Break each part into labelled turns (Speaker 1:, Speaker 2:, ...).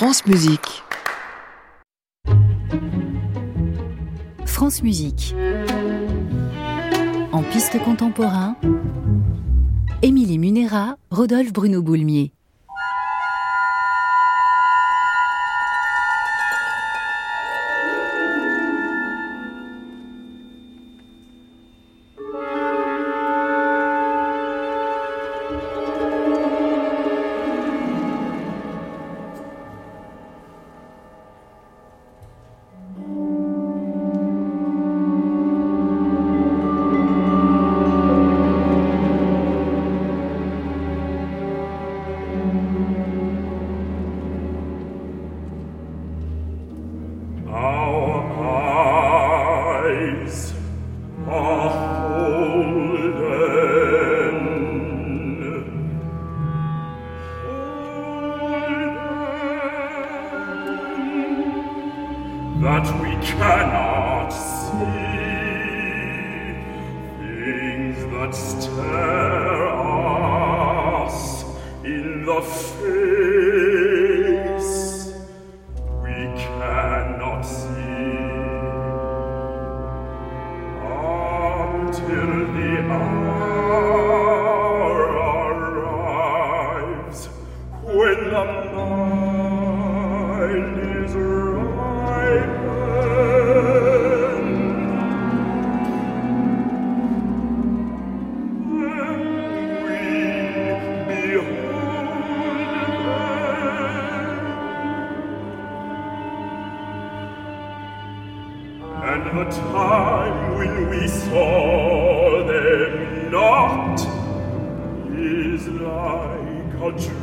Speaker 1: France Musique.
Speaker 2: France Musique. En piste contemporain, Émilie Munera, Rodolphe Bruno Boulmier. we cannot see, things that stand a time when we saw them not is like a dream.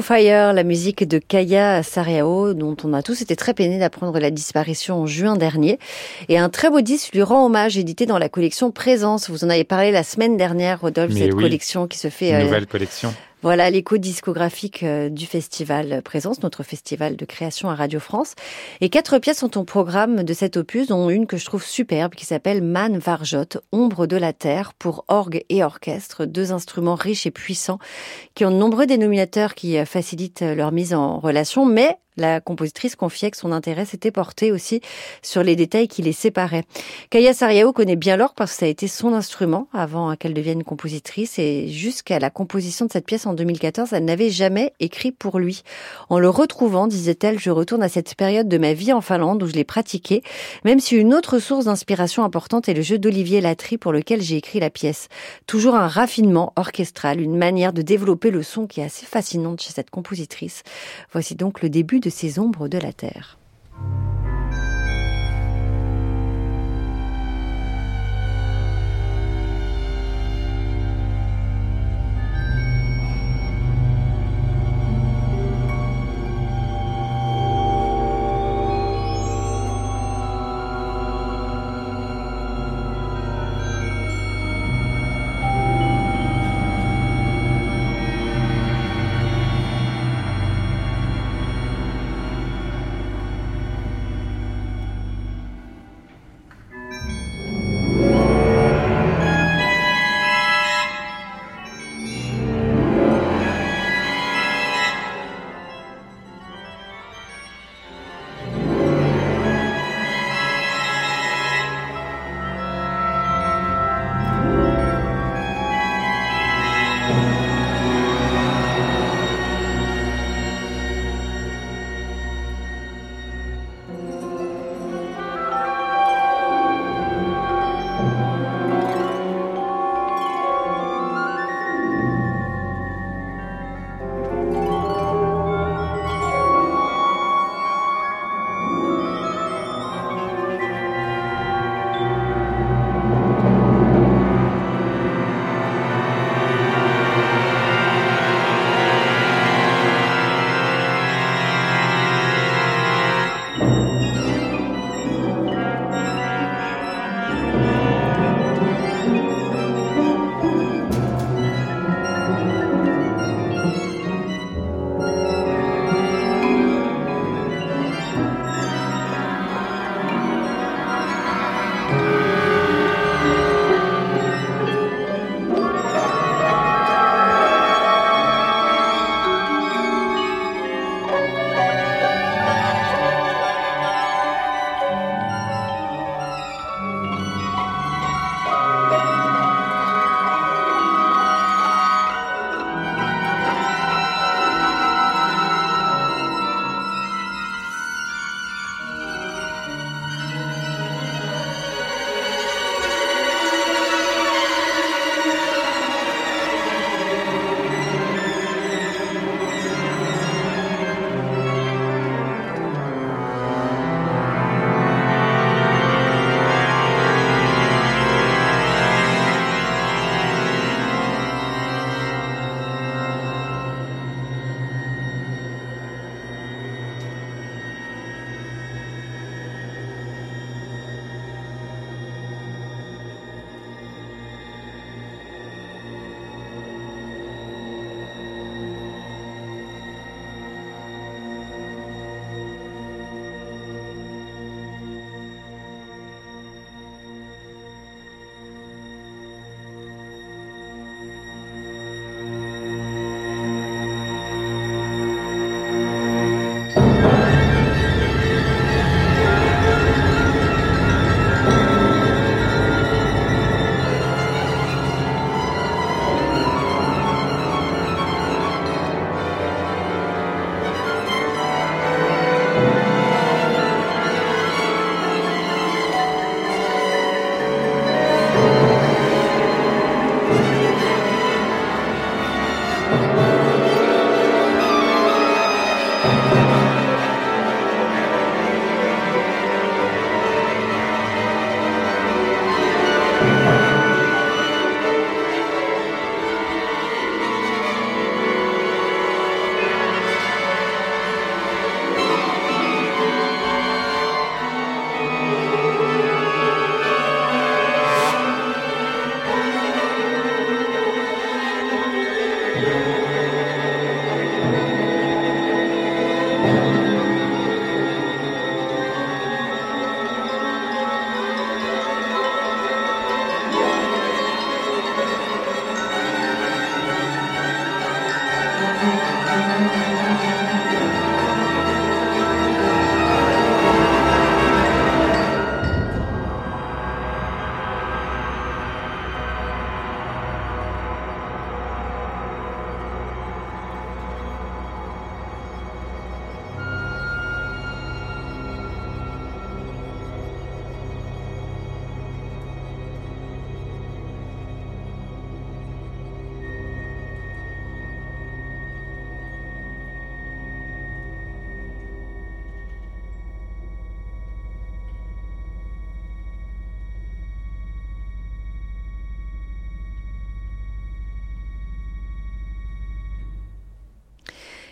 Speaker 3: Fire, la musique de Kaya Sariao, dont on a tous été très peinés d'apprendre la disparition en juin dernier. Et un très beau disque lui rend hommage, édité dans la collection Présence. Vous en avez parlé la semaine dernière, Rodolphe, cette collection qui se fait...
Speaker 4: Une euh, nouvelle collection.
Speaker 3: Voilà l'écho discographique euh, du festival Présence, notre festival de création à Radio France. Et quatre pièces sont au programme de cet opus, dont une que je trouve superbe qui s'appelle Man Varjot, Ombre de la Terre pour orgue et orchestre, deux instruments riches et puissants qui ont de nombreux dénominateurs qui euh, facilitent leur mise en relation, mais la compositrice confiait que son intérêt s'était porté aussi sur les détails qui les séparaient. Kaya Sariao connaît bien l'orgue parce que ça a été son instrument avant qu'elle devienne compositrice et jusqu'à la composition de cette pièce en 2014, elle n'avait jamais écrit pour lui. En le retrouvant, disait-elle, je retourne à cette période de ma vie en Finlande où je l'ai pratiqué, même si une autre source d'inspiration importante est le jeu d'Olivier Latry pour lequel j'ai écrit la pièce. Toujours un raffinement orchestral, une manière de développer le son qui est assez fascinante chez cette compositrice. Voici donc le début de ces ombres de la terre.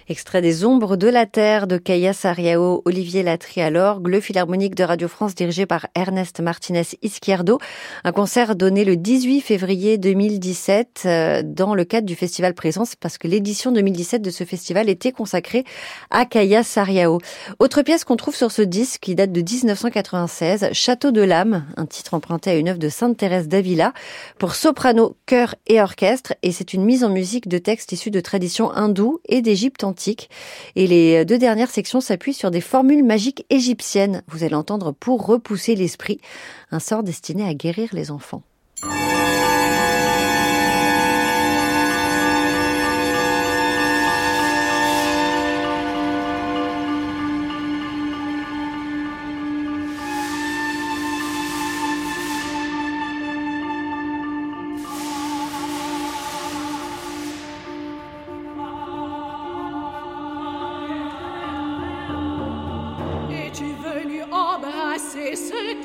Speaker 3: Extrait des Ombres de la Terre de Kaya Sariao, Olivier Latry à l'orgue, le Philharmonique de Radio France dirigé par Ernest Martinez Izquierdo. Un concert donné le 18 février 2017 euh, dans le cadre du Festival Présence parce que l'édition 2017 de ce festival était consacrée à Kaya Sariao. Autre pièce qu'on trouve sur ce disque qui date de 1996, Château de l'âme, un titre emprunté à une œuvre de Sainte Thérèse d'Avila pour soprano, chœur et orchestre et c'est une mise en musique de textes issus de traditions hindoues et d'Égypte et les deux dernières sections s'appuient sur des formules magiques égyptiennes. Vous allez entendre pour repousser l'esprit, un sort destiné à guérir les enfants.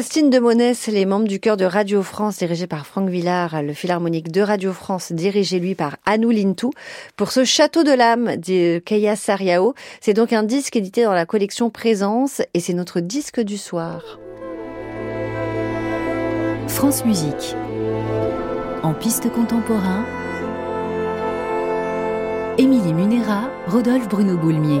Speaker 3: Faustine de Monès, les membres du chœur de Radio France, dirigé par Franck Villard, le philharmonique de Radio France, dirigé lui par Anou Lintou, pour ce Château de l'âme de Kaya Sariao. C'est donc un disque édité dans la collection Présence et c'est notre disque du soir.
Speaker 2: France Musique. En piste contemporain, Émilie Munera, Rodolphe Bruno Boulmier.